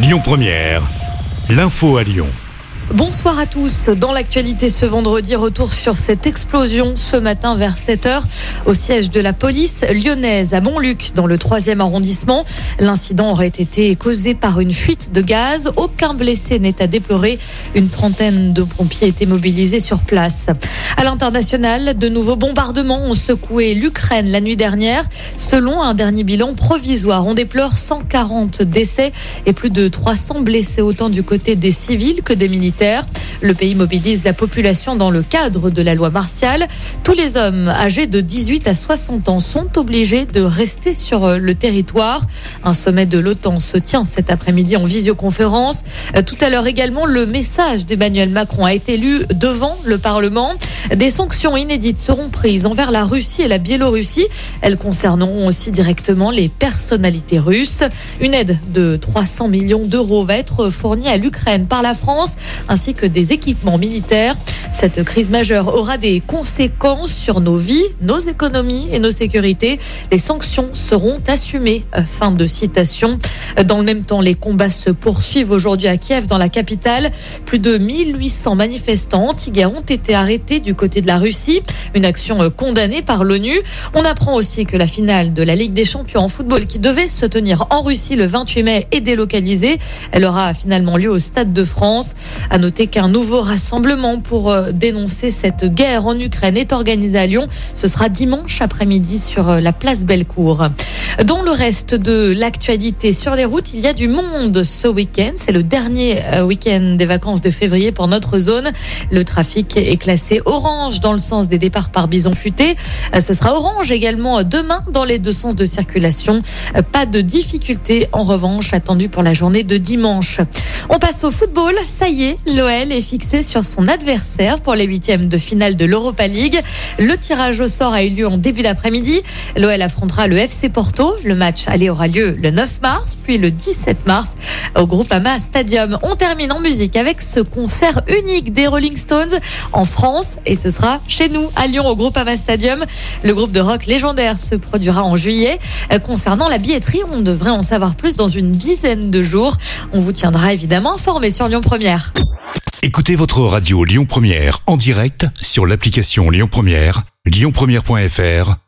Lyon Première, l'info à Lyon. Bonsoir à tous. Dans l'actualité ce vendredi, retour sur cette explosion ce matin vers 7h au siège de la police lyonnaise à Montluc dans le 3e arrondissement. L'incident aurait été causé par une fuite de gaz. Aucun blessé n'est à déplorer. Une trentaine de pompiers étaient mobilisés sur place. À l'international, de nouveaux bombardements ont secoué l'Ukraine la nuit dernière. Selon un dernier bilan provisoire, on déplore 140 décès et plus de 300 blessés autant du côté des civils que des militaires. Le pays mobilise la population dans le cadre de la loi martiale. Tous les hommes âgés de 18 à 60 ans sont obligés de rester sur le territoire. Un sommet de l'OTAN se tient cet après-midi en visioconférence. Euh, tout à l'heure également, le message d'Emmanuel Macron a été lu devant le Parlement. Des sanctions inédites seront prises envers la Russie et la Biélorussie. Elles concerneront aussi directement les personnalités russes. Une aide de 300 millions d'euros va être fournie à l'Ukraine par la France ainsi que des équipements militaires. Cette crise majeure aura des conséquences sur nos vies, nos économies et nos sécurités. Les sanctions seront assumées. Fin de citation. Dans le même temps, les combats se poursuivent aujourd'hui à Kiev, dans la capitale. Plus de 1800 manifestants anti-guerre ont été arrêtés du côté de la Russie. Une action condamnée par l'ONU. On apprend aussi que la finale de la Ligue des champions en football qui devait se tenir en Russie le 28 mai est délocalisée. Elle aura finalement lieu au Stade de France. À noter qu'un nouveau rassemblement pour euh, dénoncer cette guerre en Ukraine est organisé à Lyon. Ce sera dimanche après-midi sur euh, la place Bellecour. Dans le reste de l'actualité sur les routes, il y a du monde ce week-end. C'est le dernier euh, week-end des vacances de février pour notre zone. Le trafic est classé orange dans le sens des départs par bison futé. Euh, ce sera orange également demain dans les deux sens de circulation. Euh, pas de difficultés en revanche attendues pour la journée de dimanche. On passe au football. Ça y est, l'OL est fixé sur son adversaire pour les huitièmes de finale de l'Europa League. Le tirage au sort a eu lieu en début d'après-midi. L'OL affrontera le FC Porto. Le match aller aura lieu le 9 mars, puis le 17 mars au Groupama Stadium. On termine en musique avec ce concert unique des Rolling Stones en France et ce sera chez nous à Lyon au Groupama Stadium. Le groupe de rock légendaire se produira en juillet. Euh, concernant la billetterie, on devrait en savoir plus dans une dizaine de jours. On vous tiendra évidemment informé sur Lyon Première. Écoutez votre radio Lyon Première en direct sur l'application Lyon Première, lyonpremière.fr